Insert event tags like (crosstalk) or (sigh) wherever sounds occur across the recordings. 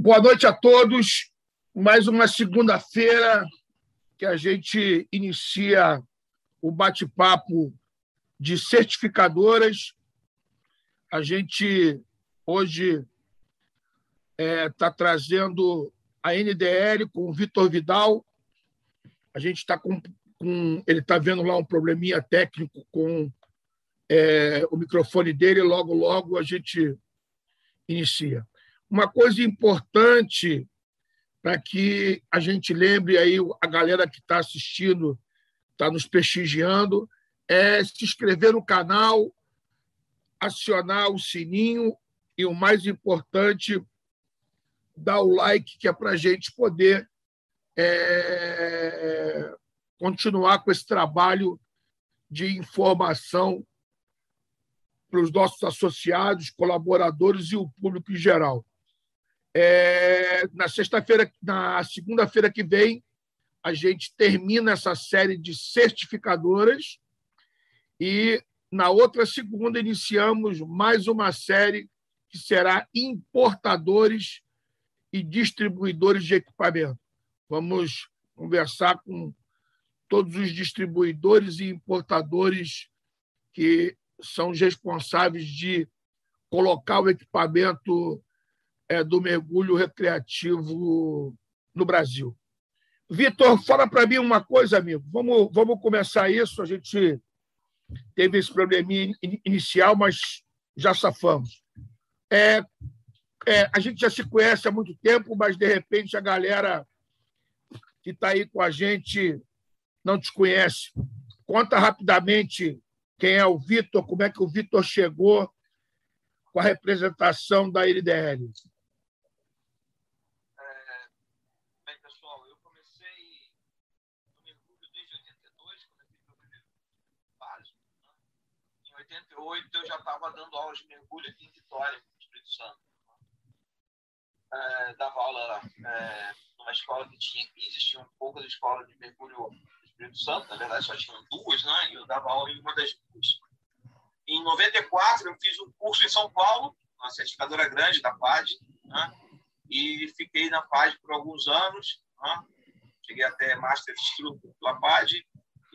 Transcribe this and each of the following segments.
Boa noite a todos. Mais uma segunda-feira que a gente inicia o bate-papo de certificadoras. A gente hoje está é, tá trazendo a NDL com o Vitor Vidal. A gente está com, com, Ele está vendo lá um probleminha técnico com é, o microfone dele. Logo, logo a gente inicia. Uma coisa importante para que a gente lembre aí a galera que está assistindo, está nos prestigiando, é se inscrever no canal, acionar o sininho e o mais importante, dar o like, que é para a gente poder é, continuar com esse trabalho de informação para os nossos associados, colaboradores e o público em geral. É, na sexta-feira, na segunda-feira que vem, a gente termina essa série de certificadoras e na outra segunda iniciamos mais uma série que será importadores e distribuidores de equipamento. Vamos conversar com todos os distribuidores e importadores que são responsáveis de colocar o equipamento é, do mergulho recreativo no Brasil. Vitor, fala para mim uma coisa, amigo. Vamos, vamos começar isso. A gente teve esse probleminha inicial, mas já safamos. É, é, a gente já se conhece há muito tempo, mas de repente a galera que está aí com a gente não te conhece. Conta rapidamente quem é o Vitor, como é que o Vitor chegou com a representação da LDL. Eu já estava dando aulas de mergulho aqui em Vitória, no Espírito Santo. É, dava aula é, numa escola que tinha, existia um pouco de escola de mergulho no Espírito Santo, na verdade só tinham duas, né? E eu dava aula em uma das duas. Em 94, eu fiz um curso em São Paulo, uma certificadora grande da PAD, né? e fiquei na PAD por alguns anos. Né? Cheguei até Master Instructor pela PAD,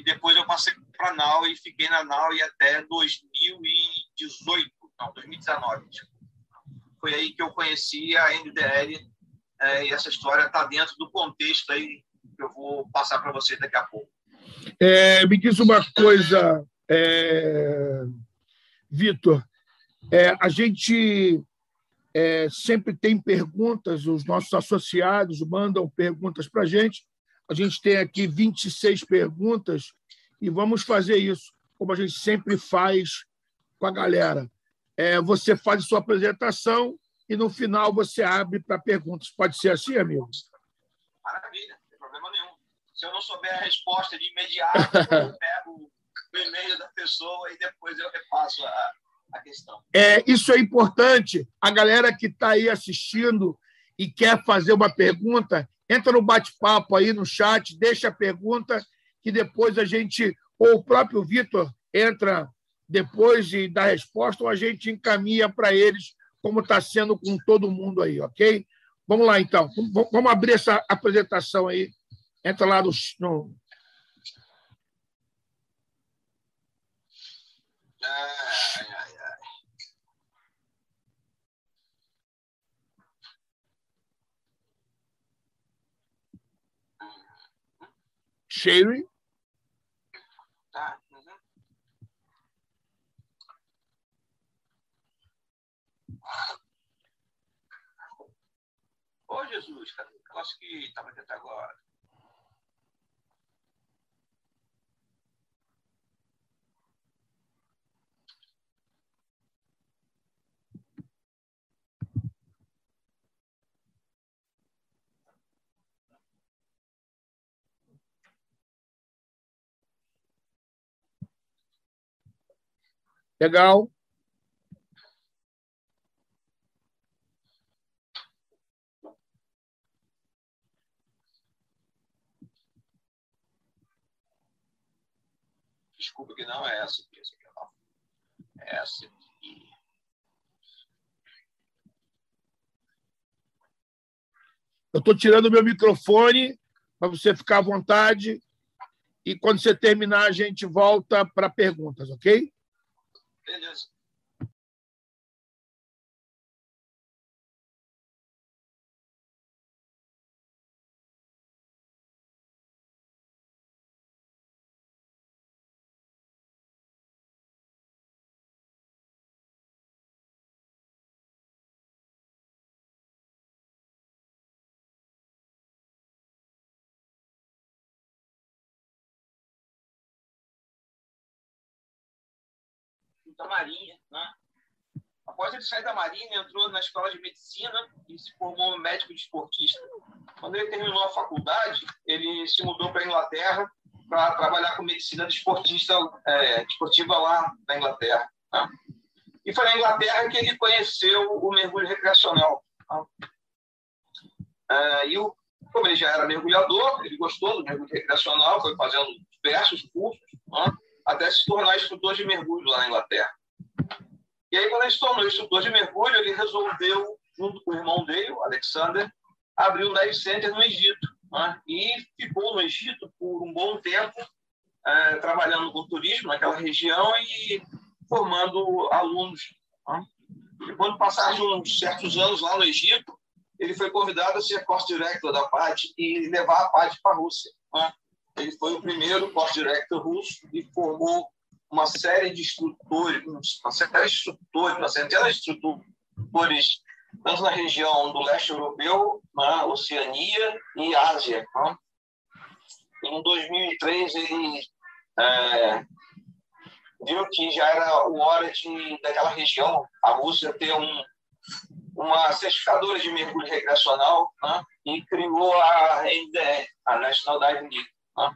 depois eu passei para NAU e fiquei na NAU e até 2018, não, 2019. Tipo. Foi aí que eu conheci a NDL é, e essa história está dentro do contexto aí que eu vou passar para você daqui a pouco. É, me diz uma coisa, é, Vitor. É, a gente é, sempre tem perguntas, os nossos associados mandam perguntas para a gente. A gente tem aqui 26 perguntas e vamos fazer isso, como a gente sempre faz com a galera. É, você faz a sua apresentação e no final você abre para perguntas. Pode ser assim, amigo? Maravilha, não tem problema nenhum. Se eu não souber a resposta de imediato, (laughs) eu pego o e-mail da pessoa e depois eu repasso a, a questão. É, isso é importante. A galera que está aí assistindo e quer fazer uma pergunta, entra no bate-papo aí no chat, deixa a pergunta, que depois a gente, ou o próprio Vitor entra depois de dar resposta, ou a gente encaminha para eles, como está sendo com todo mundo aí, ok? Vamos lá, então. Vamos abrir essa apresentação aí. Entra lá no. no... Sherry. Tá. Uhum. Jesus, cadê o negócio que estava até agora? Legal. Desculpa que não é essa aqui. Essa aqui não. É essa aqui. Eu estou tirando meu microfone para você ficar à vontade. E quando você terminar, a gente volta para perguntas, ok? It is Da Marinha. Né? Após ele sair da Marinha, entrou na escola de medicina e se formou médico desportista. Quando ele terminou a faculdade, ele se mudou para a Inglaterra para trabalhar com medicina desportista, é, desportiva lá na Inglaterra. Né? E foi na Inglaterra que ele conheceu o mergulho recreacional. Né? É, e o, como ele já era mergulhador, ele gostou do mergulho recreacional, foi fazendo diversos cursos. Né? Até se tornar instrutor de mergulho lá na Inglaterra. E aí, quando ele se tornou instrutor de mergulho, ele resolveu, junto com o irmão dele, o Alexander, abrir um dive center no Egito. Né? E ficou no Egito por um bom tempo, é, trabalhando com turismo naquela região e formando alunos. Né? E quando passaram uns certos anos lá no Egito, ele foi convidado a ser course director da PAD e levar a PAD para a Rússia. Né? Ele foi o primeiro course director russo e formou uma série de instrutores, uma série de instrutores, uma centena de instrutores, tanto na região do leste europeu, na Oceania e Ásia. Né? Em 2003, ele é, viu que já era hora de, daquela região, a Rússia, ter um, uma certificadora de mergulho recreacional né? e criou a NDR, a National Diving League. Né?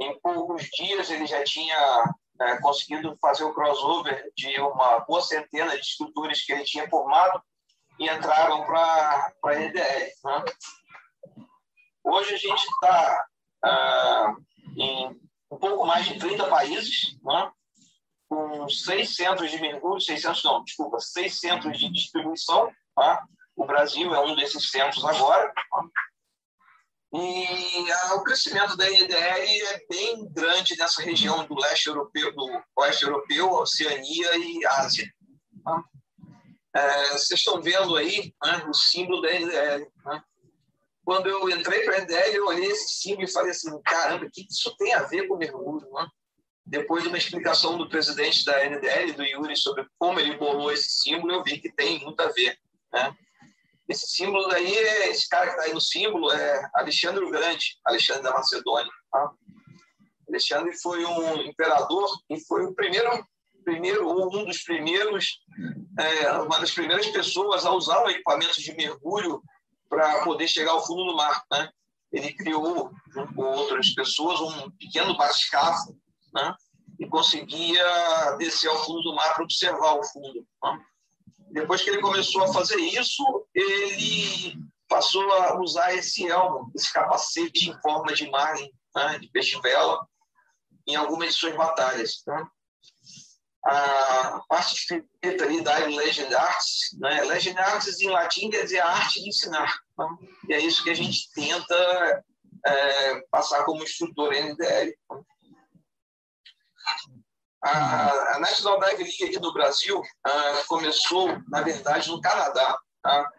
Em poucos dias ele já tinha é, conseguido fazer o crossover de uma boa centena de instrutores que ele tinha formado e entraram para a NDR. Né? Hoje a gente está ah, em um pouco mais de 30 países, né? com seis centros de mergulho, 600 não, desculpa, seis centros de distribuição. Tá? O Brasil é um desses centros agora. Tá? E o crescimento da NDL é bem grande nessa região do leste europeu, do oeste europeu, Oceania e Ásia. Tá? É, vocês estão vendo aí né, o símbolo da NDL. Né? Quando eu entrei para a NDL, eu olhei esse símbolo e falei assim: caramba, o que isso tem a ver com mergulho? Né? Depois de uma explicação do presidente da NDL, do Yuri, sobre como ele bolou esse símbolo, eu vi que tem muito a ver. Né? Esse símbolo daí, esse cara que está aí no símbolo é Alexandre o Grande, Alexandre da Macedônia. Tá? Alexandre foi um imperador e foi o primeiro, primeiro ou um dos primeiros, é, uma das primeiras pessoas a usar o equipamento de mergulho para poder chegar ao fundo do mar. Né? Ele criou, junto com outras pessoas, um pequeno bascafo né? e conseguia descer ao fundo do mar para observar o fundo. Né? Depois que ele começou a fazer isso, ele passou a usar esse elmo, esse capacete em forma de marlin, né, de peixe-vela, em algumas de suas batalhas. Né? A parte escrita ali da Legend Arts, né? Legend Arts em latim quer dizer arte de ensinar. Né? E é isso que a gente tenta é, passar como instrutor NDL. A, a National Dive League aqui do Brasil uh, começou, na verdade, no Canadá. Tá?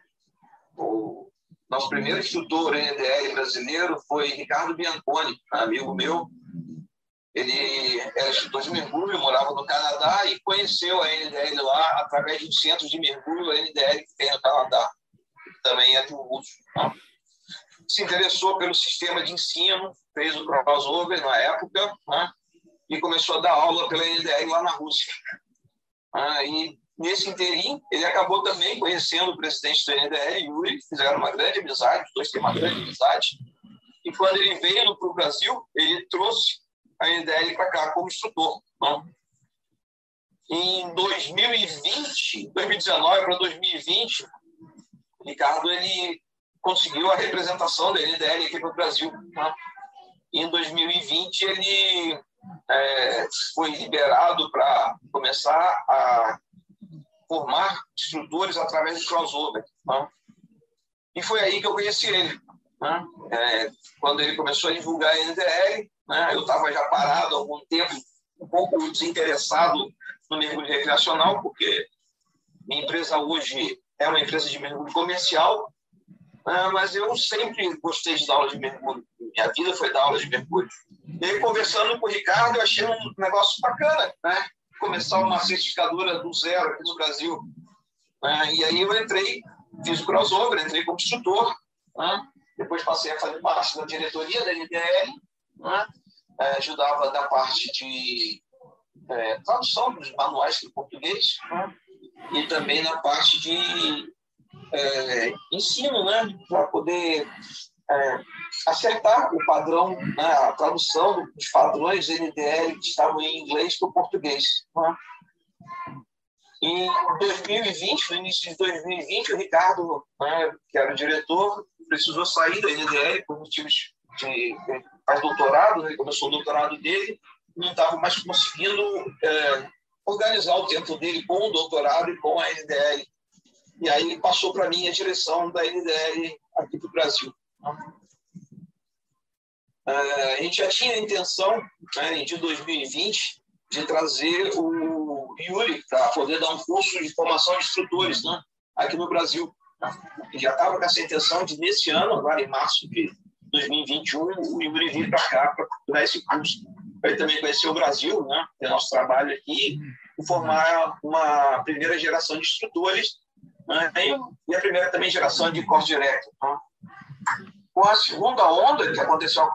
O nosso primeiro instrutor NDL brasileiro foi Ricardo Bianconi, amigo meu. Ele era instrutor de mergulho, morava no Canadá e conheceu a NDL lá através de um centro de mergulho, a NDL que tem no Canadá, também é de russo. Tá? Se interessou pelo sistema de ensino, fez o crossover na época, né? E começou a dar aula pela NDR lá na Rússia. Ah, e nesse interim, ele acabou também conhecendo o presidente da NDR, Yuri, fizeram uma grande amizade, os dois têm uma grande amizade. E quando ele veio para o Brasil, ele trouxe a NDR para cá como instrutor. Né? Em 2020, 2019 para 2020, Ricardo ele conseguiu a representação da NDL aqui para o Brasil. Né? em 2020 ele é, foi liberado para começar a formar instrutores através do crossover. Tá? E foi aí que eu conheci ele. Né? É, quando ele começou a divulgar a NDL, né? eu estava já parado há algum tempo, um pouco desinteressado no mergulho recreacional, porque minha empresa hoje é uma empresa de mergulho comercial, né? Mas eu sempre gostei de dar aula de mergulho. Minha vida foi dar aula de mergulho. E aí, conversando com o Ricardo, eu achei um negócio bacana, né? Começar uma certificadora do zero aqui no Brasil. Né? E aí eu entrei, fiz o crossover, entrei como instrutor, né? depois passei a fazer parte da diretoria da NDL, né? É, ajudava da parte de é, tradução dos manuais de português né? e também na parte de é, ensino, né? para poder é, acertar o padrão, né? a tradução dos padrões NDL que estavam em inglês para o português. Né? Em 2020, no início de 2020, o Ricardo, né, que era o diretor, precisou sair da NDL por motivos de faz doutorado, né, começou o doutorado dele, não estava mais conseguindo é, organizar o tempo dele com o doutorado e com a NDL. E aí ele passou para mim a direção da NDL aqui para o Brasil. É, a gente já tinha a intenção, né, de 2020, de trazer o Yuri para poder dar um curso de formação de instrutores né, aqui no Brasil. Já estava com essa intenção de, nesse ano, agora em março de 2021, o Yuri vir para cá para dar esse curso. Ele também conhecer o Brasil, né, ter nosso trabalho aqui, e formar uma primeira geração de instrutores e a primeira também geração de curso direto. Né. Com a segunda onda que aconteceu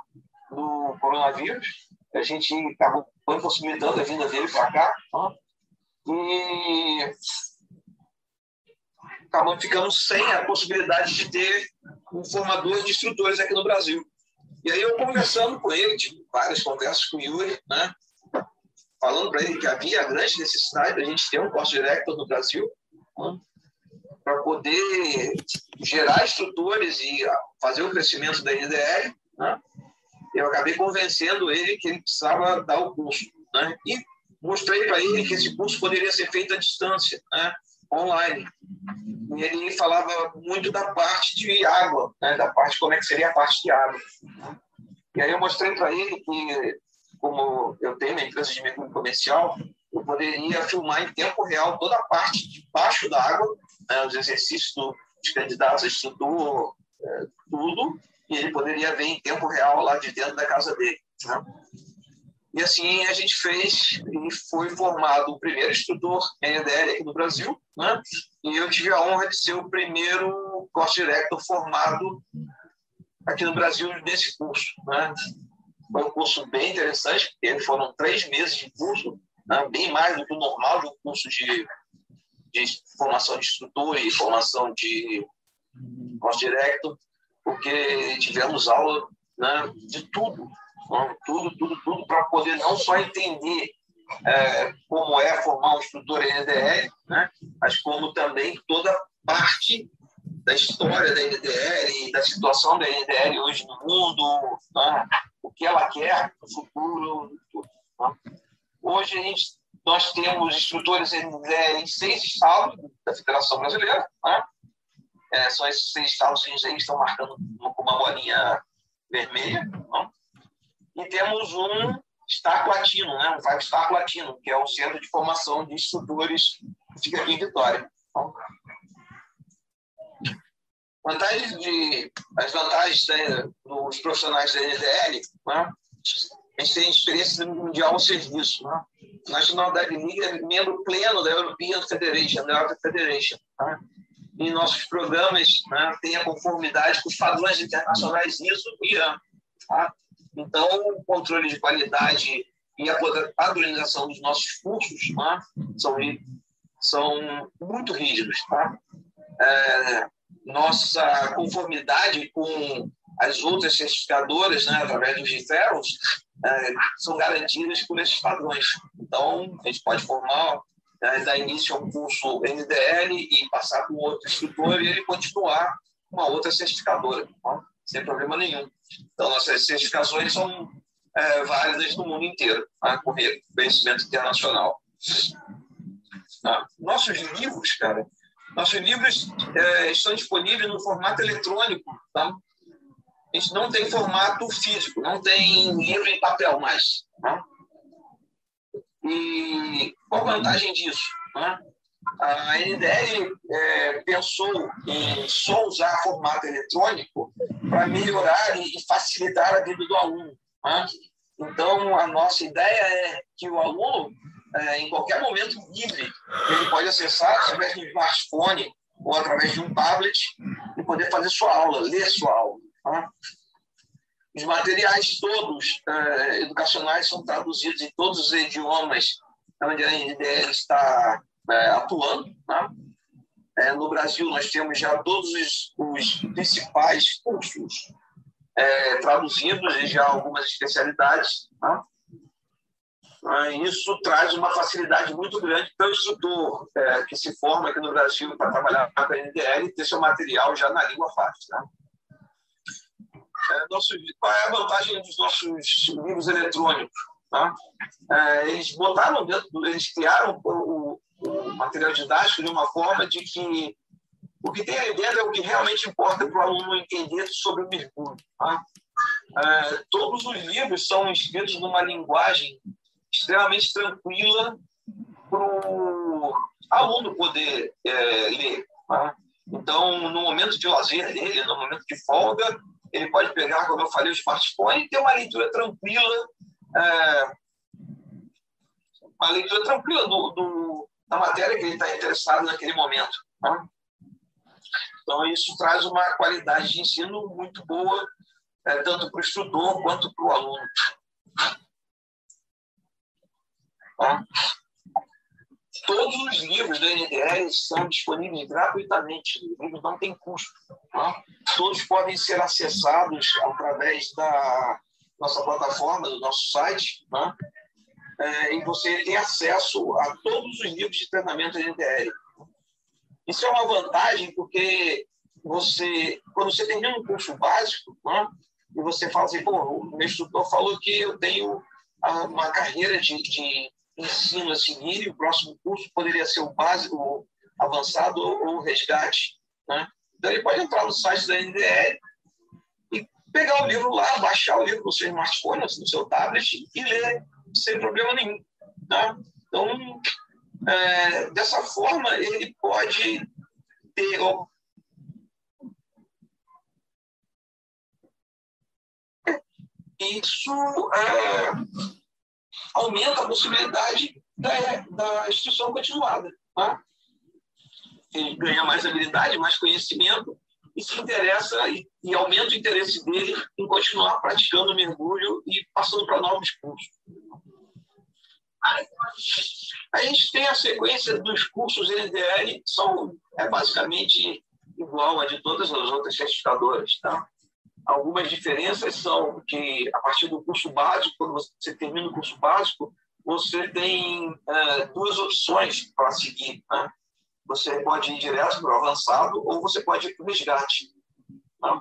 do coronavírus, a gente acabou impossibilitando a vinda dele para cá. Tá? E acabamos ficando sem a possibilidade de ter um formador de instrutores aqui no Brasil. E aí eu conversando com ele, tive várias conversas com o Yuri, né? falando para ele que havia grande necessidade da gente ter um curso direto no Brasil, né? Para poder gerar instrutores e fazer o crescimento da NDR. Né? eu acabei convencendo ele que ele precisava dar o curso. Né? E mostrei para ele que esse curso poderia ser feito à distância, né? online. E ele falava muito da parte de água, né? da parte como é que seria a parte de água. E aí eu mostrei para ele que, como eu tenho uma empresa de mergulho comercial, eu poderia filmar em tempo real toda a parte de baixo da água, né? os exercícios dos candidatos a é, tudo, e ele poderia ver em tempo real lá de dentro da casa dele. Né? E assim a gente fez e foi formado o primeiro instrutor NDL aqui no Brasil, né? E eu tive a honra de ser o primeiro course director formado aqui no Brasil nesse curso, né? Foi um curso bem interessante, porque foram três meses de curso, né? bem mais do que o normal de um curso de, de formação de instrutor e formação de course director porque tivemos aula né, de tudo, né, tudo, tudo, tudo, para poder não só entender é, como é formar um instrutor NDL, né, mas como também toda parte da história da NDL, da situação da NDL hoje no mundo, né, o que ela quer no futuro. Tudo, né. Hoje a gente, nós temos instrutores NDL em seis estados da Federação Brasileira, né, é, são esses seis estados que estão marcando com uma bolinha vermelha. E temos um Staco Latino, né? um Five Staco Latino, que é o Centro de Formação de Instrutores que fica aqui em Vitória. Vantagens de, as vantagens né, dos profissionais da NDL, né? a gente tem experiência mundial no serviço. Né? National Dive League é membro pleno da European Federation, da European Federation. Tá? em nossos programas né, tenha conformidade com os padrões internacionais ISO e IAM. Tá? Então, o controle de qualidade e a padronização dos nossos cursos né, são, são muito rígidos. Tá? É, nossa conformidade com as outras certificadoras, né, através dos referrals, é, são garantidas por esses padrões. Então, a gente pode formar né, dar início a um curso NDL e passar com outro instrutor e ele continuar uma outra certificadora, tá? sem problema nenhum. Então, nossas certificações são é, válidas no mundo inteiro, tá? com reconhecimento internacional. Tá? Nossos livros, cara, Nossos livros é, estão disponíveis no formato eletrônico. Tá? Gente não tem formato físico, não tem livro em papel mais. Tá? E qual a vantagem disso? Tá? A NDL é, pensou em só usar formato eletrônico para melhorar e facilitar a vida do aluno. Tá? Então, a nossa ideia é que o aluno é, em qualquer momento livre. Ele pode acessar através de um smartphone ou através de um tablet e poder fazer sua aula, ler sua aula. Tá? Os materiais todos é, educacionais são traduzidos em todos os idiomas onde a NDL está é, atuando. Tá? É, no Brasil, nós temos já todos os, os principais cursos traduzidos e já algumas especialidades. Tá? Isso traz uma facilidade muito grande para o instrutor que se forma aqui no Brasil para trabalhar com a NDL ter seu material já na língua fácil. Né? É, nosso, qual é a vantagem dos nossos livros eletrônicos? Tá? É, eles botaram dentro, eles criaram o, o, material didático de uma forma de que o que tem ali dentro é o que realmente importa para o aluno entender sobre o mergulho. Tá? É, todos os livros são escritos numa linguagem extremamente tranquila para o aluno poder é, ler. Né? Então, no momento de lazer dele, no momento de folga, ele pode pegar, como eu falei, o smartphone e ter uma leitura tranquila, é, uma leitura tranquila do, do, da matéria que ele está interessado naquele momento. Né? Então, isso traz uma qualidade de ensino muito boa, é, tanto para o instrutor quanto para o aluno. Tá? Todos os livros do NDR são disponíveis gratuitamente, os livros não têm custo. Tá? Todos podem ser acessados através da nossa plataforma, do nosso site, tá? é, e você tem acesso a todos os livros de treinamento do NDR. Isso é uma vantagem porque você, quando você termina um curso básico, né, e você fala assim, pô, o meu instrutor falou que eu tenho uma carreira de, de ensino a seguir e o próximo curso poderia ser o básico, o avançado ou o resgate. Né? Então, ele pode entrar no site da NDL e pegar o livro lá, baixar o livro no seu smartphone, no seu tablet e ler sem problema nenhum. Tá? Então, é, dessa forma, ele pode ter isso é, aumenta a possibilidade da, da instrução continuada. Tá? Ele ganha mais habilidade, mais conhecimento e se interessa e, e aumenta o interesse dele em continuar praticando o mergulho e passando para novos cursos. A gente tem a sequência dos cursos NDL, são é basicamente igual a de todas as outras certificadoras. Tá? Algumas diferenças são que, a partir do curso básico, quando você termina o curso básico, você tem é, duas opções para seguir. Né? Você pode ir direto para o avançado ou você pode ir para o resgate. Né?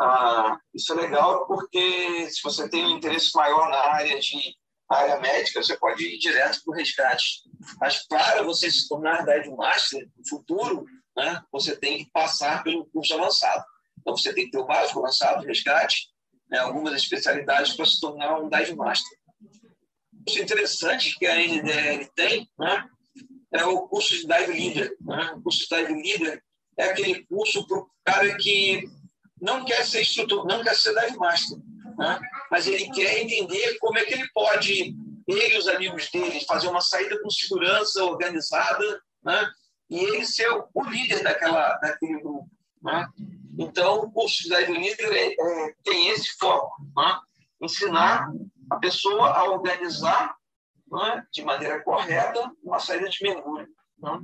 Ah, isso é legal porque se você tem um interesse maior na área de área médica, você pode ir direto para o resgate. Mas para você se tornar dive master no futuro, né, você tem que passar pelo curso avançado. Então, você tem que ter o básico, avançado, resgate, né, algumas especialidades para se tornar um dive master. Isso interessante que a NDL tem né, é o curso de dive leader. Né? O curso de dive leader é aquele curso para o cara que não quer ser instrutor, não quer ser dive master, né? mas ele quer entender como é que ele pode, ele e os amigos dele, fazer uma saída com segurança organizada, né? e ele ser o líder daquela, daquele grupo. Né? Então, o curso de Dive Leader é, é, tem esse foco, né? ensinar a pessoa a organizar né, de maneira correta uma saída de mergulho. Né?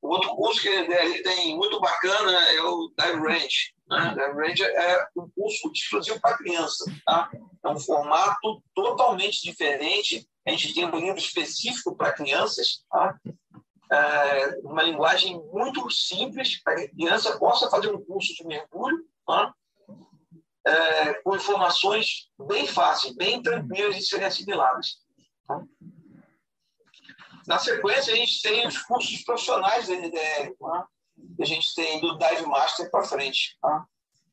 Outro curso que ele tem muito bacana é o Dive Range. Né? Dive Range é um curso exclusivo para criança. Tá? É um formato totalmente diferente. A gente tem um livro específico para crianças. Tá? É, uma linguagem muito simples para que a criança possa fazer um curso de mergulho tá? é, com informações bem fáceis, bem tranquilas de serem assimiladas. Tá? na sequência, a gente tem os cursos profissionais da NDL. Tá? A gente tem do Dive Master para frente. A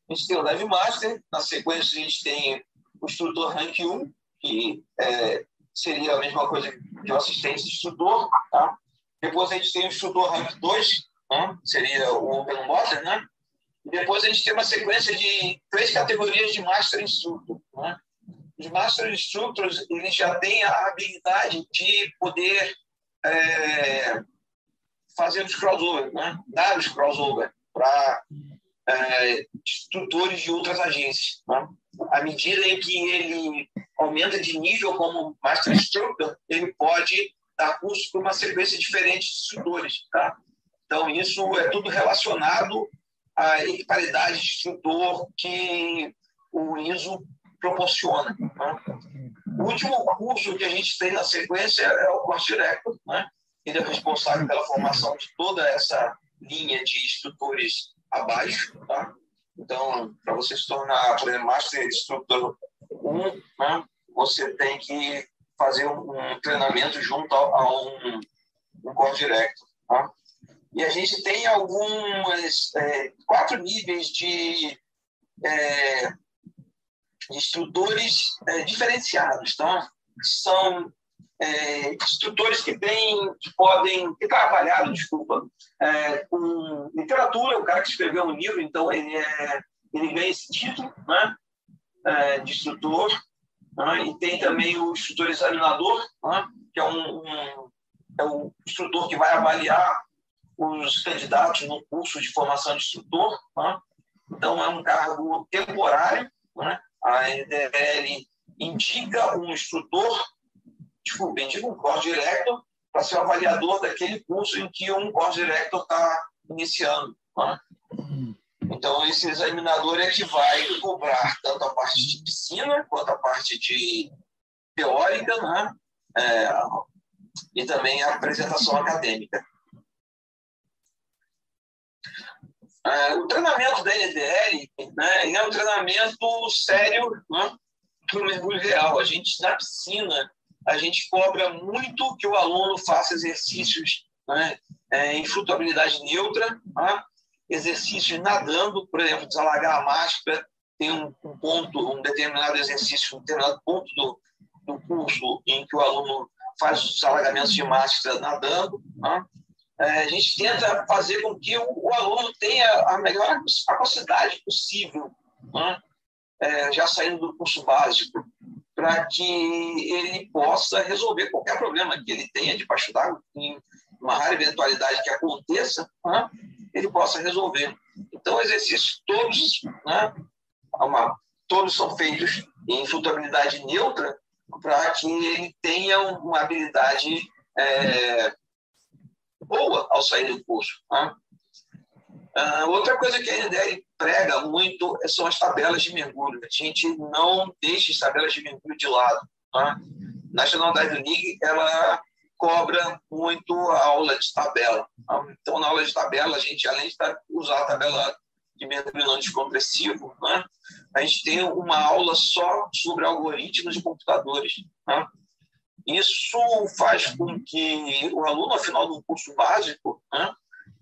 gente tem o Dive Master, na sequência, a gente tem o instrutor Rank 1, que é, seria a mesma coisa que o assistente instrutor. Tá? Depois a gente tem o instrutor Rank 2, né? seria o Open Water, né? E depois a gente tem uma sequência de três categorias de Master Instructor. Né? Os Master Instructors eles já têm a habilidade de poder é, fazer os crossover, né? dar os crossover para é, instrutores de outras agências. Né? À medida em que ele aumenta de nível como Master Instructor, ele pode dar curso para uma sequência diferente de instrutores. Tá? Então, isso é tudo relacionado à equidade de instrutor que o ISO proporciona. Né? O último curso que a gente tem na sequência é o Course Director, né? ele é responsável pela formação de toda essa linha de instrutores abaixo. Tá? Então, para você se tornar, por exemplo, Master Instructor 1, né? você tem que fazer um, treinamento junto a, a um, um Course Director. Tá? E a gente tem algumas, é, quatro níveis de é, instrutores é, diferenciados, tá? São é, instrutores que têm, que podem, que trabalharam, desculpa, é, com literatura, o cara que escreveu um livro, então ele, é, ele ganha esse título, né? De instrutor, né? e tem também o instrutor examinador, né? que é um, um, é o instrutor que vai avaliar os candidatos no curso de formação de instrutor, né? então é um cargo temporário, a NDL indica um instrutor, desculpa, indica um course director para ser o avaliador daquele curso em que um course director está iniciando. Então, esse examinador é que vai cobrar tanto a parte de piscina quanto a parte de teórica, né? É, e também a apresentação acadêmica. É, o treinamento da NDL né, é um treinamento sério né, para o mergulho real. A gente, na piscina, a gente cobra muito que o aluno faça exercícios né, é, em flutuabilidade neutra, né, exercícios nadando, por exemplo, desalagar a máscara, tem um, um, ponto, um determinado exercício, um determinado ponto do, do curso em que o aluno faz os alagamentos de máscara nadando. Né? É, a gente tenta fazer com que o, o aluno tenha a melhor capacidade possível, né? é, já saindo do curso básico, para que ele possa resolver qualquer problema que ele tenha debaixo d'água, em uma rara eventualidade que aconteça, né? Ele possa resolver. Então, exercícios todos, né? uma, todos são feitos em flutuabilidade neutra para que ele tenha uma habilidade é, boa ao sair do curso. Né? Uh, outra coisa que a NDR prega muito são as tabelas de mergulho. A gente não deixa as tabelas de mergulho de lado. Né? National Diving League ela cobra muito a aula de tabela. Então, na aula de tabela, a gente, além de usar a tabela de não descompressivo, né? a gente tem uma aula só sobre algoritmos de computadores. Né? Isso faz com que o aluno, ao final do curso básico, né,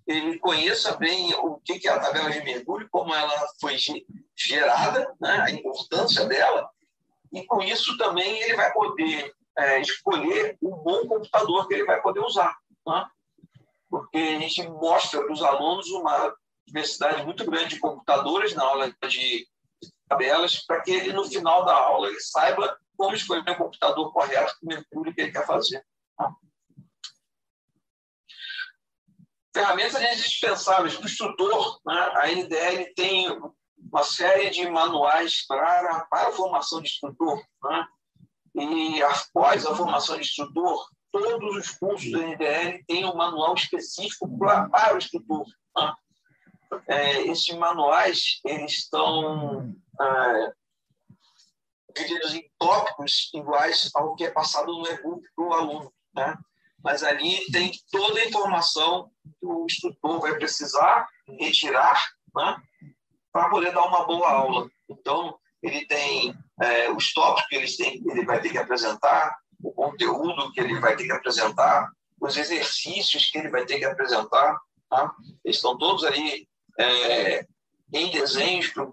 ele conheça bem o que é a tabela de mergulho, como ela foi gerada, né, a importância dela, e com isso também ele vai poder é, escolher um bom computador que ele vai poder usar. Né? Porque a gente mostra para os alunos uma diversidade muito grande de computadores na aula de tabelas, para que ele, no final da aula, ele saiba como escolher o computador correto para o que ele quer fazer. Ferramentas indispensáveis para o instrutor. Né? A NDL tem uma série de manuais para, para a formação de instrutor. Né? E após a formação de instrutor, todos os cursos da NDL têm um manual específico para, o instrutor. Né? É, esses manuais eles estão é, divididos em tópicos iguais ao que é passado no e-book para o aluno. Né? Mas ali tem toda a informação que o instrutor vai precisar retirar né? para poder dar uma boa aula. Então, ele tem é, os tópicos que ele, tem, ele vai ter que apresentar, o conteúdo que ele vai ter que apresentar, os exercícios que ele vai ter que apresentar. Tá? Eles estão todos aí é, em desenhos para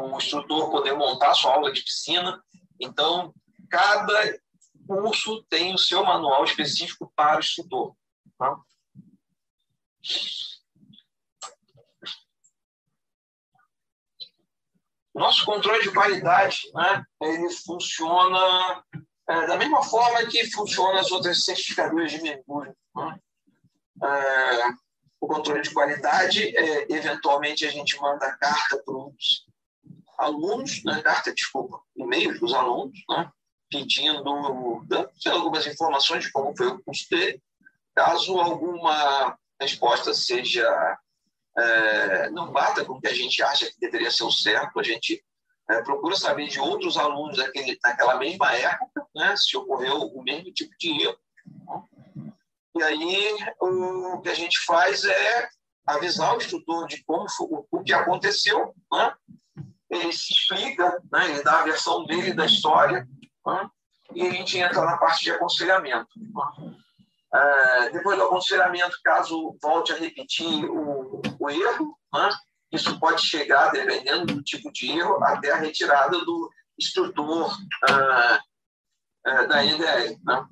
o instrutor poder montar sua aula de piscina. Então, cada curso tem o seu manual específico para o instrutor. Tá? Nosso controle de qualidade, né, ele funciona é, da mesma forma que funciona as outras certificadoras de mergulho. Né? É, o controle de qualidade, é, eventualmente a gente manda carta para os alunos, né, carta, desculpa, e-mail para os alunos, né, pedindo algumas informações de como foi o curso dele. Caso alguma resposta seja é, não bata com o que a gente acha que deveria ser o certo, a gente é, procura saber de outros alunos daquele, daquela mesma época, né, se ocorreu o mesmo tipo de erro. E aí o que a gente faz é avisar o instrutor de como foi, o que aconteceu, né? ele se explica, né? ele dá a versão dele da história, né? e a gente entra na parte de aconselhamento. Né? É, depois do aconselhamento, caso volte a repetir o, o erro, né? isso pode chegar, dependendo do tipo de erro, até a retirada do instrutor ah, ah, da NDL. Né?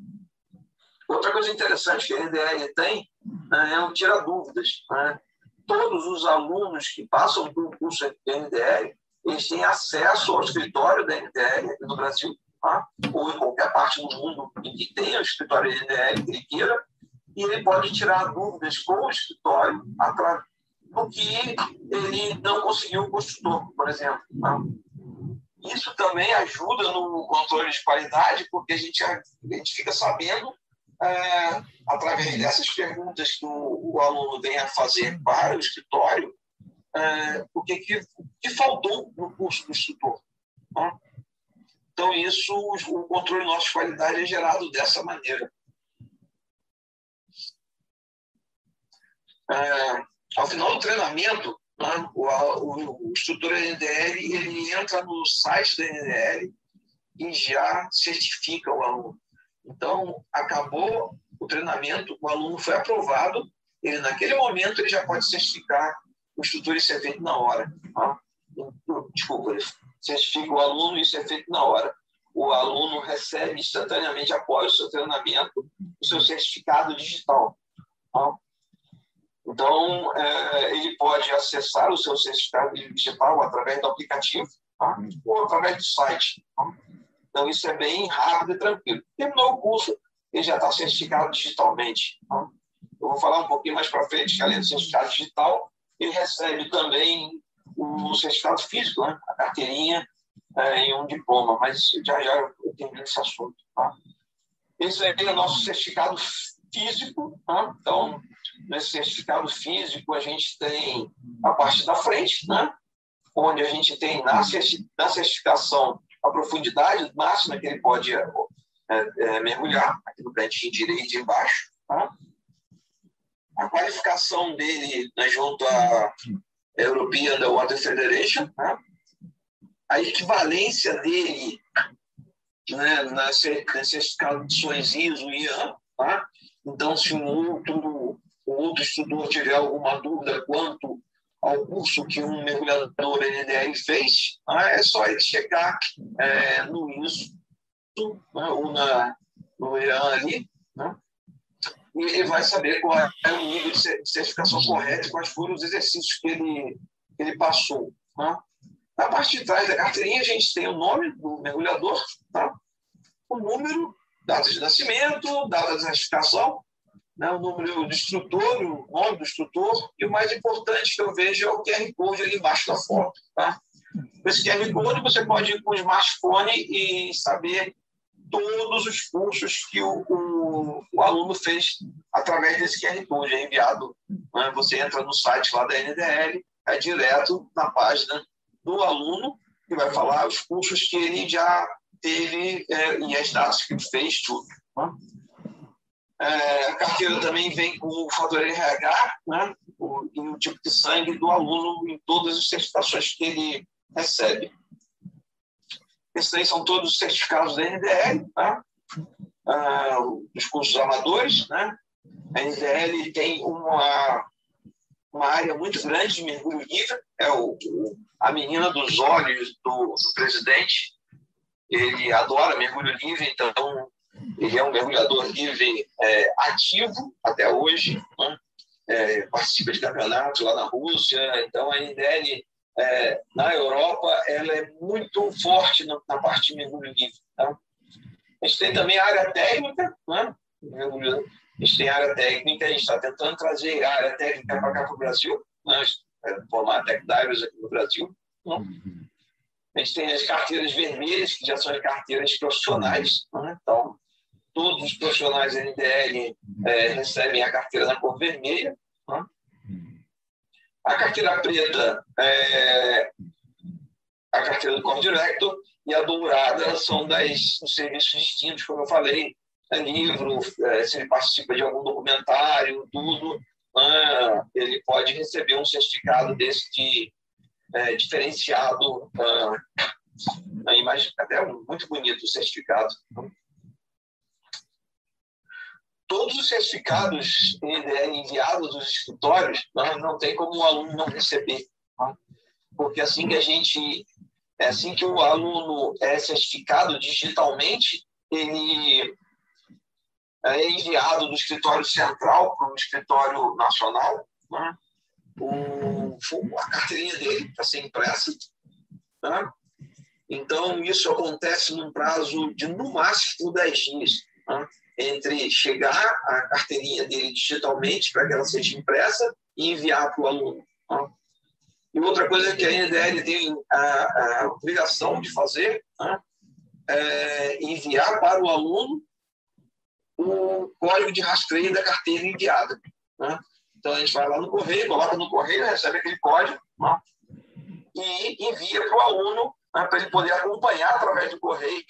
Outra coisa interessante que a NDL tem né, é o tira dúvidas. Né? Todos os alunos que passam pelo curso da NDL, eles têm acesso ao escritório da NDL no Brasil, tá? ou em qualquer parte do mundo em que tenha o escritório NDL que ele queira, e ele pode tirar dúvidas com o escritório através do que ele não conseguiu o construtor, por exemplo. Tá? Isso também ajuda no controle de qualidade, porque a gente, a gente fica sabendo, é, através dessas perguntas que o, o, aluno vem a fazer para o escritório, é, o que, que, que, faltou no curso do instrutor. Tá? Então, isso, o controle nosso de qualidade é gerado dessa maneira. É, ao final do treinamento, né, o, o, o instrutor NDL ele entra no site da NDL e já certifica o aluno. Então, acabou o treinamento, o aluno foi aprovado, ele naquele momento ele já pode certificar o instrutor é feito na hora. Tá? Desculpa, certifica o aluno isso é feito na hora. O aluno recebe instantaneamente após o seu treinamento o seu certificado digital. Tá? Então, é, ele pode acessar o seu certificado digital através do aplicativo tá? ou através do site. Tá? Então, isso é bem rápido e tranquilo. Terminou o curso, ele já está certificado digitalmente. Eu vou falar um pouquinho mais para frente que, além do certificado digital, ele recebe também o certificado físico, né? a carteirinha é, e um diploma, mas já já eu termino esse assunto. Tá? Esse é o nosso certificado físico, tá? então nesse certificado físico, a gente tem a parte da frente, né? onde a gente tem na, certificação a profundidade máxima que ele pode é, é, mergulhar, aqui no cantinho direito e embaixo. Tá? A qualificação dele né, junto à European Underwater Federation, tá? a equivalência dele né, nas, certificações ISO e IAM. Tá? Então, se um outro o outro estudou tiver alguma dúvida quanto ao curso que um mergulhador NDR fez, né, é só ele chegar é, no ISO né, ou na, no EAN ali, né, e vai saber qual é o nível de certificação correto, quais foram os exercícios que ele, que ele passou. Né. Na parte de trás da carteirinha, a gente tem o nome do mergulhador, tá? o número, data de nascimento, data de certificação, né, o número do instrutor, o nome do instrutor, e o mais importante que eu vejo é o QR Code ali embaixo da foto. Tá? Esse QR Code, você pode ir com o smartphone e saber todos os cursos que o, o, o aluno fez através desse QR Code, é enviado. Né? Você entra no site lá da NDL, é direto na página do aluno, e vai falar os cursos que ele já teve é, e as datas que ele fez, tudo. Tá? É, a carteira também vem com o fator RH, né? o, e o tipo de sangue do aluno em todas as certificações que ele recebe. Esses aí são todos os certificados da NDL. Tá? uh, dos cursos amadores. Né? A NDL tem uma, uma área muito grande de mergulho livre, é o, a menina dos olhos do, do presidente. Ele adora mergulho livre, então ele é um mergulhador livre é, ativo até hoje, né? é, participa de campeonatos lá na Rússia. Então, a NDL é, na Europa ela é muito forte na, na parte de mergulho livre. Tá? A gente tem também a área técnica, né? a gente tem área técnica, a gente está tentando trazer a área técnica para cá para o Brasil, né? formar tech divers aqui no Brasil. Né? A gente tem as carteiras vermelhas, que já são as carteiras profissionais. Né? Então, todos os profissionais NDL é, recebem a carteira na cor vermelha. A carteira preta é a carteira do Core Director e a dourada são das, dos serviços distintos, como eu falei, é livro, é, se ele participa de algum documentário, tudo, ah, ele pode receber um certificado desse de é, diferenciado, ah, imagem até muito bonito o certificado todos os certificados enviados dos escritórios, não, não tem como o aluno não receber. Tá? Porque assim que a gente, é assim que o aluno é certificado digitalmente, ele é enviado do escritório central para o escritório nacional, né? o, a carteirinha dele para ser impressa. Né? Então, isso acontece num prazo de, no máximo, 10 dias. Né? Entre chegar a carteirinha dele digitalmente para que ela seja impressa e enviar para o aluno. E outra coisa que a NDL tem a, a obrigação de fazer é enviar para o aluno o código de rastreio da carteira enviada. Né? Então a gente vai lá no correio, coloca no correio, recebe aquele código né, e envia para o aluno né, para ele poder acompanhar através do correio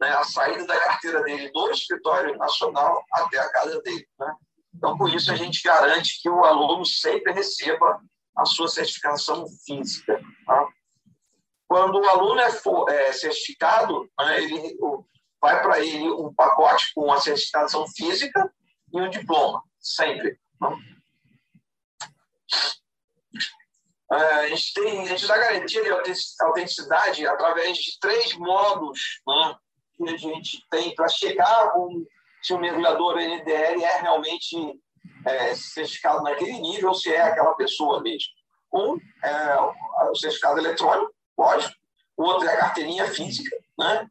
né, a saída da carteira dele do escritório nacional até a casa dele. Né? Então, por isso, a gente garante que o aluno sempre receba a sua certificação física. Tá? Quando o aluno é, for, é certificado, né, ele, vai para ele um pacote com a certificação física e um diploma, sempre. Tá? É, a gente, tem, a gente dá garantia de autenticidade através de três modos né, que a gente tem para chegar um, se o mergulhador NDL é realmente é, certificado naquele nível, se é aquela pessoa mesmo. Um é o certificado eletrônico, lógico. O outro é a carteirinha física. Né?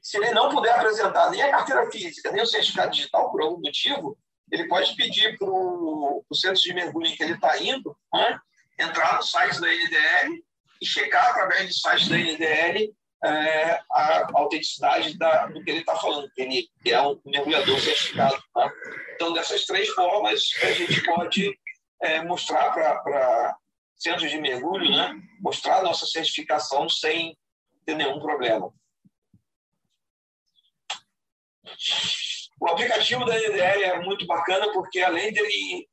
Se ele não puder apresentar nem a carteira física, nem o certificado digital, por algum motivo, ele pode pedir para o centro de mergulho em que ele está indo né? entrar no site da NDL e checar através do site da NDL é, a autenticidade da, do que ele está falando, que ele é um mergulhador certificado. Tá? Então, dessas três formas, a gente pode é, mostrar para centros de mergulho, né? mostrar nossa certificação sem ter nenhum problema. O aplicativo da NDL é muito bacana porque, além dele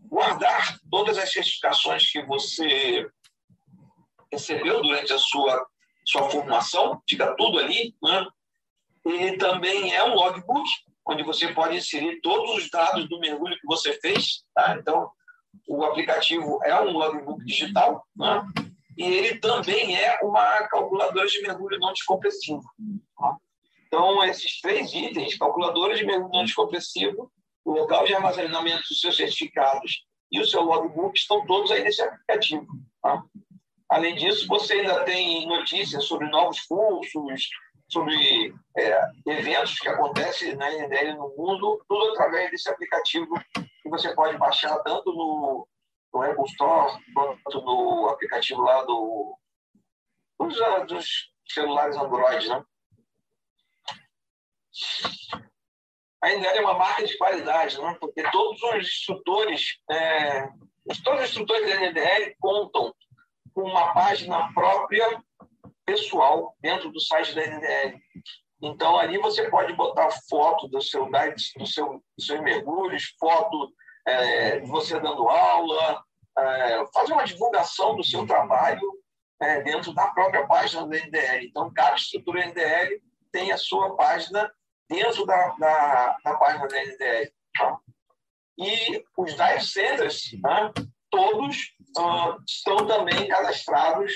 guardar todas as certificações que você recebeu durante a sua sua formação, fica tudo ali, né? E também é um logbook, onde você pode inserir todos os dados do mergulho que você fez, tá? Então, o aplicativo é um logbook digital, né? E ele também é uma calculadora de mergulho não descompressivo. Tá? Então, esses três itens, calculadora de mergulho não descompressivo, o local de armazenamento dos seus certificados e o seu logbook estão todos aí nesse aplicativo. Tá? Além disso, você ainda tem notícias sobre novos cursos, sobre é, eventos que acontecem na NDL no mundo, tudo através desse aplicativo que você pode baixar tanto no, no Apple Store quanto no aplicativo lá do, dos, dos celulares Android. Né? A NDL é uma marca de qualidade, né? porque todos os instrutores, é, todos os instrutores da NDL contam com uma página própria pessoal dentro do site da NDL. Então, ali você pode botar foto do seu, do seu, dos seus mergulhos, foto é, de você dando aula, é, fazer uma divulgação do seu trabalho é, dentro da própria página da NDL. Então, cada estrutura NDL tem a sua página dentro da, da, da página da NDL. Tá? E os dive centers, tá? todos uh, estão também cadastrados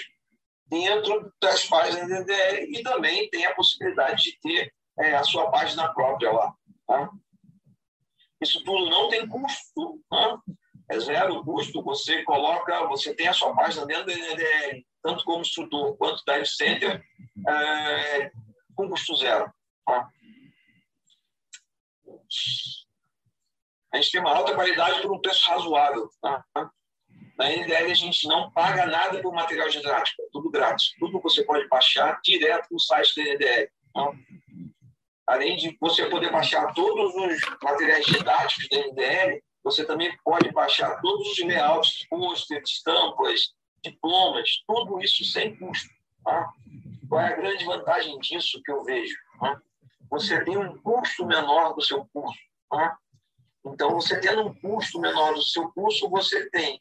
dentro das páginas da NDL e também tem a possibilidade de ter é, a sua página própria lá. Tá? Isso tudo não tem custo, tá? é zero custo. Você coloca, você tem a sua página dentro da NDL, tanto como instrutor quanto dive center, é, com custo zero. Tá? A gente tem uma alta qualidade por um preço razoável. Tá? Na NDL a gente não paga nada por material didático, é tudo grátis. Tudo você pode baixar direto no site da NDL. Tá? Além de você poder baixar todos os materiais didáticos da NDL, você também pode baixar todos os layouts, posters, estampas, diplomas, tudo isso sem custo. Tá? Qual é a grande vantagem disso que eu vejo? Tá? Você tem um custo menor do seu curso. Tá? Então, você tendo um custo menor do seu curso, você tem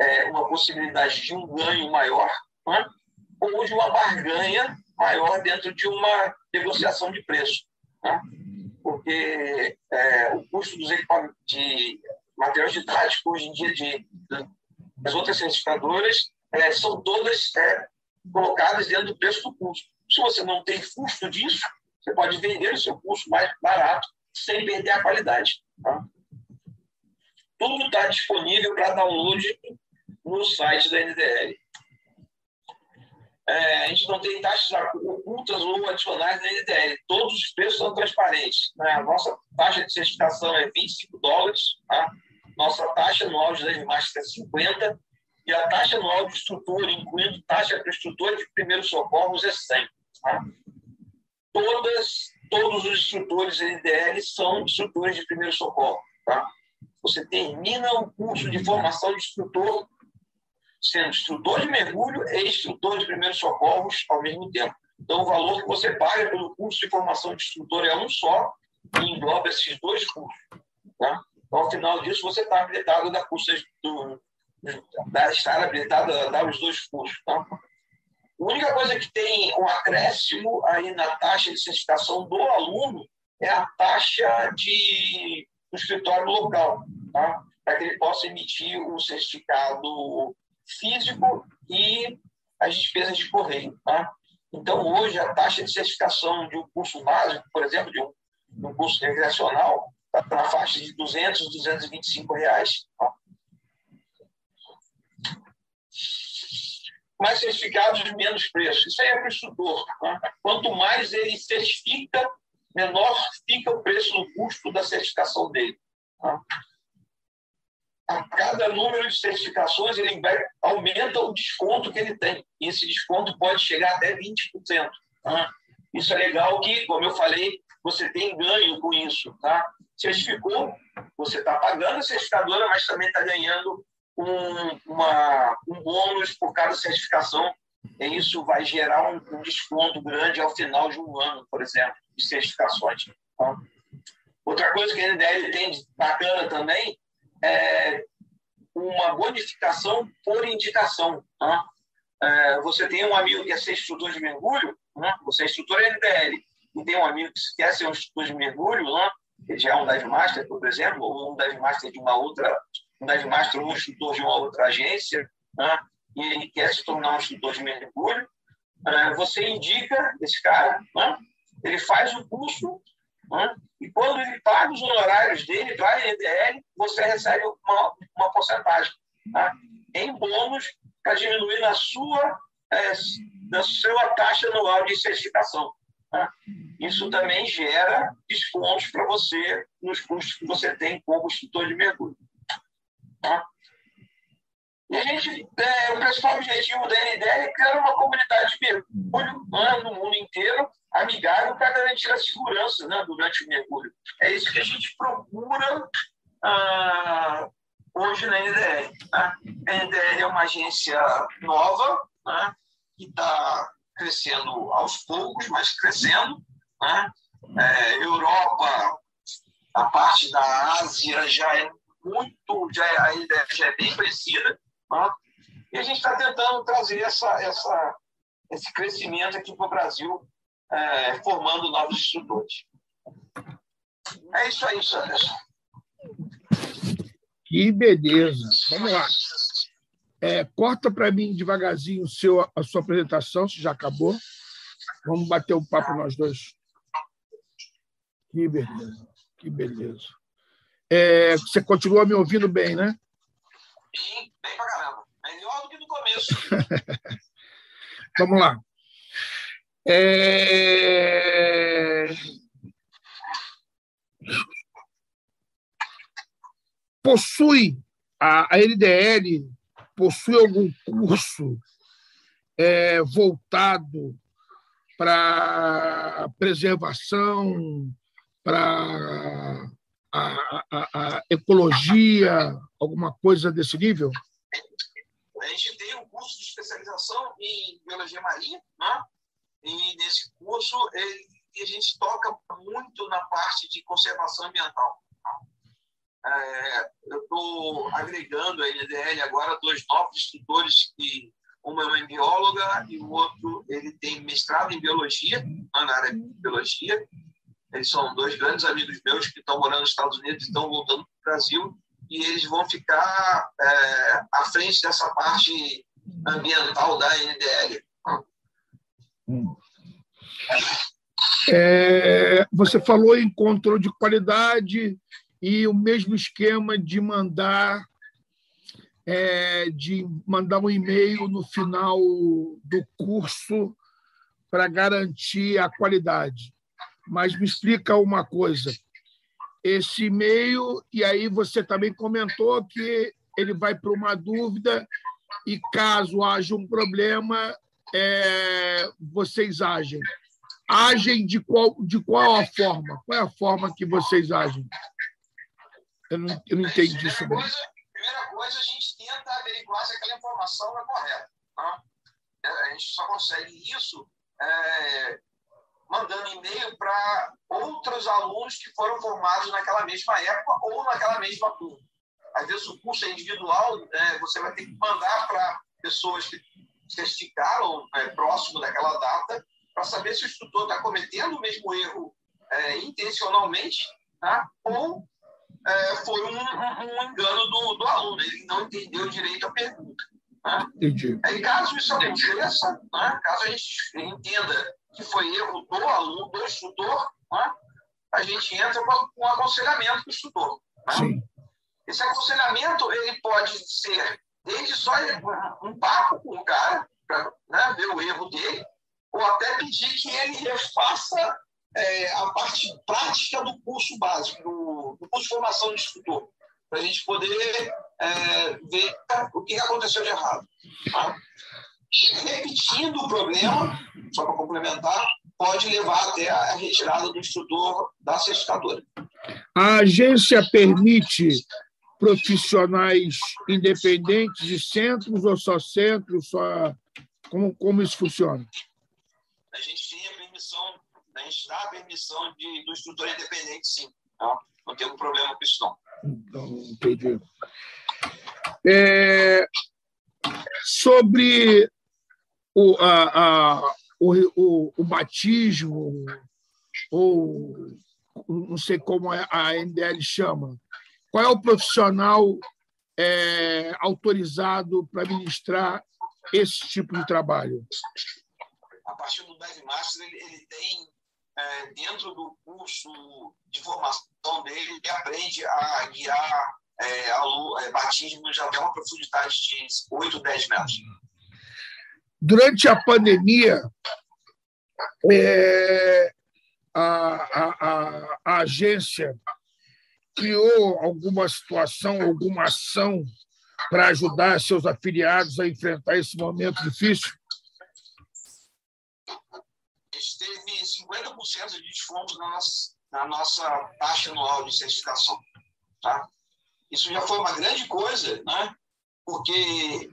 é, uma possibilidade de um ganho maior tá? ou de uma barganha maior dentro de uma negociação de preço. Tá? Porque é, o custo dos equipamentos de material didático hoje em dia de, de as outras certificadoras é, são todas é, colocadas dentro do preço do curso. Se você não tem custo disso, você pode vender o seu curso mais barato sem perder a qualidade. Tá? Tudo está disponível para download no site da NDL. É, a gente não tem taxas ocultas ou adicionais na NDL. Todos os preços são transparentes. Né? A nossa taxa de certificação é 25 dólares. Tá? Nossa taxa anual de Dave Master é 50 e a taxa anual de estrutura, incluindo taxa para estrutura de primeiros socorros, é 100. Tá? Todas, todos os instrutores NDL são instrutores de primeiro socorro. Tá? Você termina o curso de formação de instrutor sendo instrutor de mergulho e instrutor de primeiros socorros ao mesmo tempo. Então, o valor que você paga pelo curso de formação de instrutor é um só e engloba esses dois cursos. Tá? Então, ao final disso, você está habilitado da curso do, da estar habilitado a dar os dois cursos. Tá? A única coisa que tem um acréscimo aí na taxa de certificação do aluno é a taxa de, do escritório local, tá? para que ele possa emitir o certificado físico e as despesas de correio. Tá? Então, hoje, a taxa de certificação de um curso básico, por exemplo, de um, de um curso recreacional, está na faixa de 200, 225 reais. Tá? Mais certificados, menos preço. Isso aí é para o instrutor. Tá? Quanto mais ele certifica, menor fica o preço do custo da certificação dele. Tá? A cada número de certificações, ele aumenta o desconto que ele tem. E esse desconto pode chegar até 20%. Tá? Isso é legal que, como eu falei, você tem ganho com isso. Tá? Certificou, você está pagando a certificadora, mas também está ganhando um, uma, um bônus por cada certificação. E isso vai gerar um, um, desconto grande ao final de um ano, por exemplo, de certificações. Tá? Outra coisa que a NDL tem bacana também é, uma bonificação por indicação. Tá? É, você tem um amigo que quer ser instrutor de mergulho, né? você é instrutor NDL, e tem um amigo que quer ser um instrutor de mergulho, né? ele já é um dive master, por exemplo, ou um dive master de uma outra, um dive master ou um instrutor de uma outra agência, né? e ele quer se tornar um instrutor de mergulho, é, você indica esse cara, né? ele faz o curso né? E quando ele paga os honorários dele para a EDL, você recebe uma, uma porcentagem tá? em bônus para diminuir na sua, é, na sua taxa anual de certificação. Tá? Isso também gera descontos para você nos custos que você tem como instrutor de mergulho. Tá? E a gente, é, o principal objetivo da NDL é criar uma comunidade de mergulho no mundo inteiro amigável para garantir a segurança né, durante o mergulho. É isso que a gente procura ah, hoje na NDR. Né? A NDR é uma agência nova, né, que está crescendo aos poucos, mas crescendo. Né? É, Europa, a parte da Ásia já é muito, já é, a NDR já é bem conhecida. Né? E a gente está tentando trazer essa, essa, esse crescimento aqui para o Brasil é, formando novos instrutores. É isso aí, Sanderson. Que beleza. Vamos lá. É, corta para mim devagarzinho o seu, a sua apresentação, se já acabou. Vamos bater um papo nós dois. Que beleza, que beleza. É, você continua me ouvindo bem, né? Sim, bem pra caramba. Melhor do que no começo. (laughs) Vamos lá. É... Possui a, a NDL possui algum curso é, voltado para preservação, para a, a, a, ecologia, alguma coisa desse nível? A gente tem um curso de especialização em biologia marinha, né? E nesse curso ele, a gente toca muito na parte de conservação ambiental. É, eu estou agregando a NDL agora dois novos instrutores que uma é uma bióloga e o outro ele tem mestrado em biologia, na área de biologia. Eles são dois grandes amigos meus que estão morando nos Estados Unidos e estão voltando para o Brasil e eles vão ficar é, à frente dessa parte ambiental da NDL. É, você falou em controle de qualidade e o mesmo esquema de mandar é, de mandar um e-mail no final do curso para garantir a qualidade. Mas me explica uma coisa. Esse e-mail, e aí você também comentou que ele vai para uma dúvida e caso haja um problema, é, vocês agem. Agem de qual, de qual a forma? Qual é a forma que vocês agem? Eu não, eu não entendi isso bem. Primeira coisa, a gente tenta averiguar se aquela informação é correta. Tá? A gente só consegue isso é, mandando e-mail para outros alunos que foram formados naquela mesma época ou naquela mesma turma. Às vezes o curso é individual, né, você vai ter que mandar para pessoas que testificaram é, próximo daquela data para saber se o instrutor está cometendo o mesmo erro é, intencionalmente tá? ou é, foi um, um, engano do, do, aluno, ele não entendeu direito a pergunta. Né? Entendi. Aí, caso isso aconteça, né? caso a gente entenda que foi erro do aluno, do instrutor, né? a gente entra com um aconselhamento do instrutor. Sim. Esse aconselhamento ele pode ser desde só um papo com o cara, para né, ver o erro dele, ou até pedir que ele refaça é, a parte prática do curso básico, do, do curso de formação de instrutor, para a gente poder é, ver o que aconteceu de errado. Tá? Repetindo o problema, só para complementar, pode levar até a retirada do instrutor da certificadora. A agência permite profissionais independentes de centros ou só centros? Só... Como, como isso funciona? A gente tem a permissão a gente dá a permissão de, do instrutor independente, sim. Não, não tem um problema com isso, não. Então, entendi. É, sobre o, a, a, o, o, o, batismo, ou não sei como a NDL chama, qual é o profissional é, autorizado para ministrar esse tipo de trabalho? A partir do Dive Master, ele, ele tem é, dentro do curso de formação dele, ele aprende a guiar é, é, batismos até uma profundidade de 8, 10 metros. Durante a pandemia, é, a, a, a, a agência criou alguma situação, alguma ação para ajudar seus afiliados a enfrentar esse momento difícil? gente teve 50% de desconto na nossa, na nossa taxa anual de certificação. Tá? Isso já foi uma grande coisa, né? porque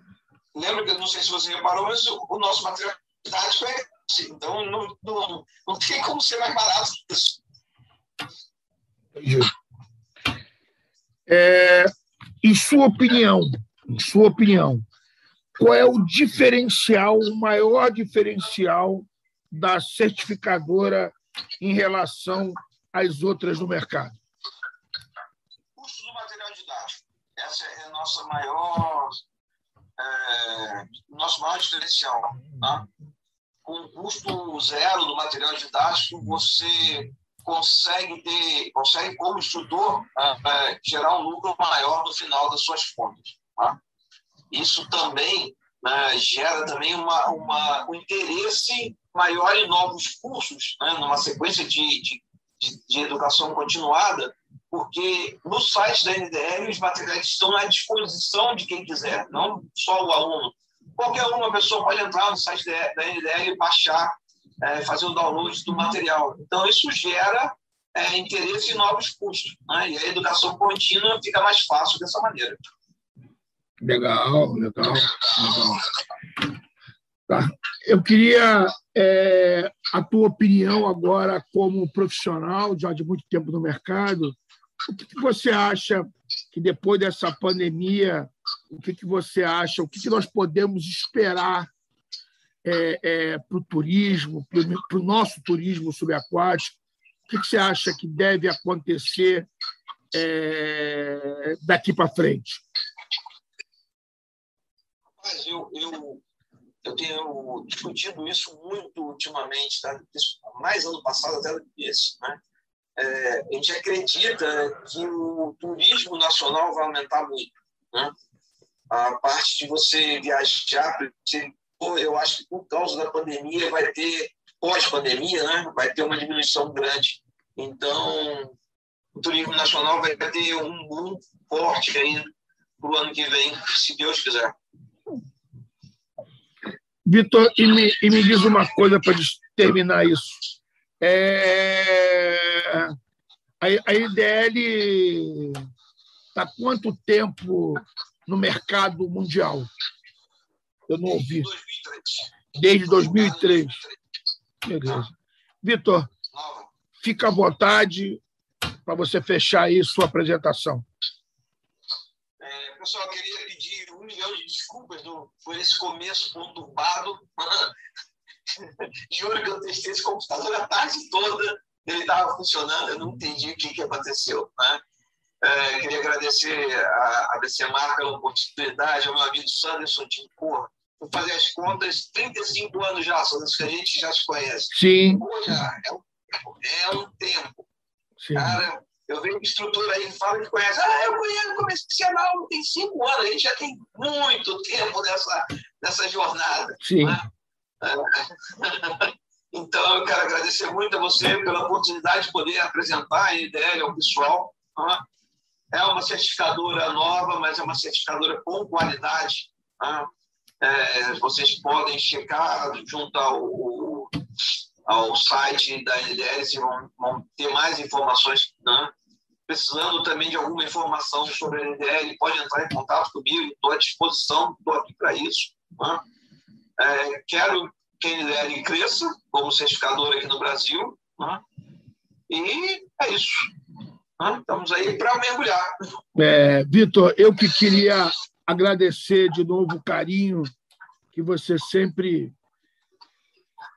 lembra que, não sei se você reparou, mas o, o nosso material de dados foi então não, não, não tem como ser mais barato que isso. É, em sua opinião, em sua opinião, qual é o diferencial, o maior diferencial da certificadora em relação às outras no mercado? Custo do material didático. Essa é a nossa maior, é, nosso maior diferencial. Tá? Com o custo zero do material didático, você consegue ter, consegue como instrutor é, gerar um lucro maior no final das suas contas. Tá? Isso também né, gera também uma, uma, um interesse maior em novos cursos, né, numa sequência de, de, de, educação continuada, porque no site da NDL os materiais estão à disposição de quem quiser, não só o aluno. Qualquer uma pessoa pode entrar no site da NDL e baixar, é, fazer o download do material. Então, isso gera é, interesse em novos cursos. Né? E a educação contínua fica mais fácil dessa maneira. Legal, legal, legal. Tá. Eu queria é, a tua opinião agora como profissional, já de muito tempo no mercado. O que, você acha que depois dessa pandemia, o que, você acha, o que nós podemos esperar é, é, para o turismo, para o nosso turismo subaquático? O que, que você acha que deve acontecer é, daqui para frente? Mas eu, eu, eu tenho discutido isso muito ultimamente, tá? mais ano passado até esse. Né? É, a gente acredita que o turismo nacional vai aumentar muito. Né? A parte de você viajar, eu acho que por causa da pandemia vai ter, pós-pandemia, né? vai ter uma diminuição grande. Então, o turismo nacional vai ter um boom forte aí para o ano que vem, se Deus quiser. Vitor, e me, e me diz uma coisa para terminar isso. É, a, a IDL está quanto tempo no mercado mundial? Eu não ouvi. Desde 2003. Beleza. Vitor, fica à vontade para você fechar aí sua apresentação. É, pessoal, eu queria pedir um milhão de desculpas do, por esse começo conturbado. (laughs) Juro que eu testei esse computador a tarde toda, ele estava funcionando, eu não entendi o que, que aconteceu. Né? É, queria agradecer a, a BCMAR pela oportunidade, ao meu amigo Sanderson Tim Porra. Vou fazer as contas, 35 anos já, Sanderson, que a gente já se conhece. Sim. Já, é, um, é um tempo. Sim. Cara, eu vejo estrutura aí que fala que conhece. Ah, eu conheço, comecei a tem cinco anos, a gente já tem muito tempo nessa, nessa jornada. Sim. Né? (laughs) Então, eu quero agradecer muito a você pela oportunidade de poder apresentar a IDL ao pessoal. Né? É uma certificadora nova, mas é uma certificadora com qualidade. Né? É, vocês podem checar junto ao, ao site da NDL, e vão, vão, ter mais informações. Né? Precisando também de alguma informação sobre a NDL, pode entrar em contato comigo, estou à disposição, estou aqui para isso. Né? É, quero que a NDL cresça como certificador aqui no Brasil. Né? E é isso. Né? Estamos aí para mergulhar. É, Vitor, eu que queria agradecer de novo o carinho que você sempre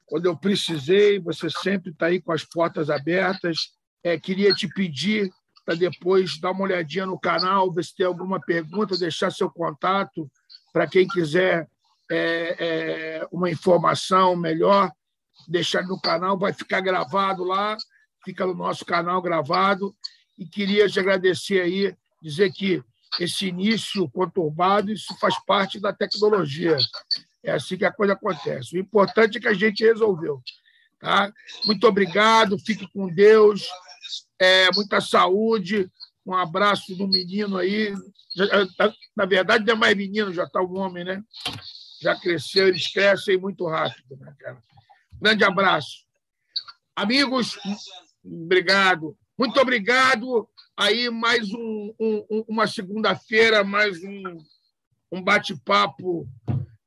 quando eu precisei, você sempre está aí com as portas abertas. É, queria te pedir para depois dar uma olhadinha no canal, ver se tem alguma pergunta, deixar seu contato para quem quiser é, é, uma informação melhor, deixar no canal, vai ficar gravado lá, fica no nosso canal gravado. E queria te agradecer aí, dizer que esse início conturbado, isso faz parte da tecnologia. É assim que a coisa acontece. O importante é que a gente resolveu. Tá? Muito obrigado, fique com Deus, é, muita saúde, um abraço do menino aí. Na verdade, não é mais menino, já está um homem, né? Já cresceu, eles crescem muito rápido. Né, cara? Grande abraço. Amigos, obrigado. Muito obrigado. Aí, mais um, um, uma segunda-feira, mais um, um bate-papo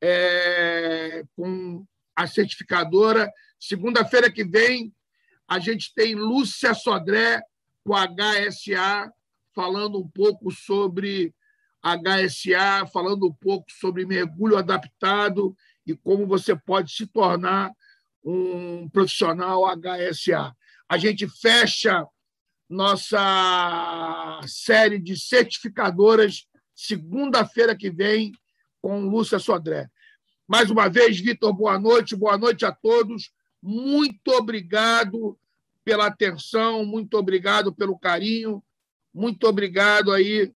é, com a certificadora. Segunda-feira que vem, a gente tem Lúcia Sodré, com a HSA, falando um pouco sobre HSA, falando um pouco sobre mergulho adaptado e como você pode se tornar um profissional HSA. A gente fecha nossa série de certificadoras segunda-feira que vem com Lúcia Sodré. Mais uma vez, Vitor, boa noite, boa noite a todos. Muito obrigado pela atenção, muito obrigado pelo carinho, muito obrigado aí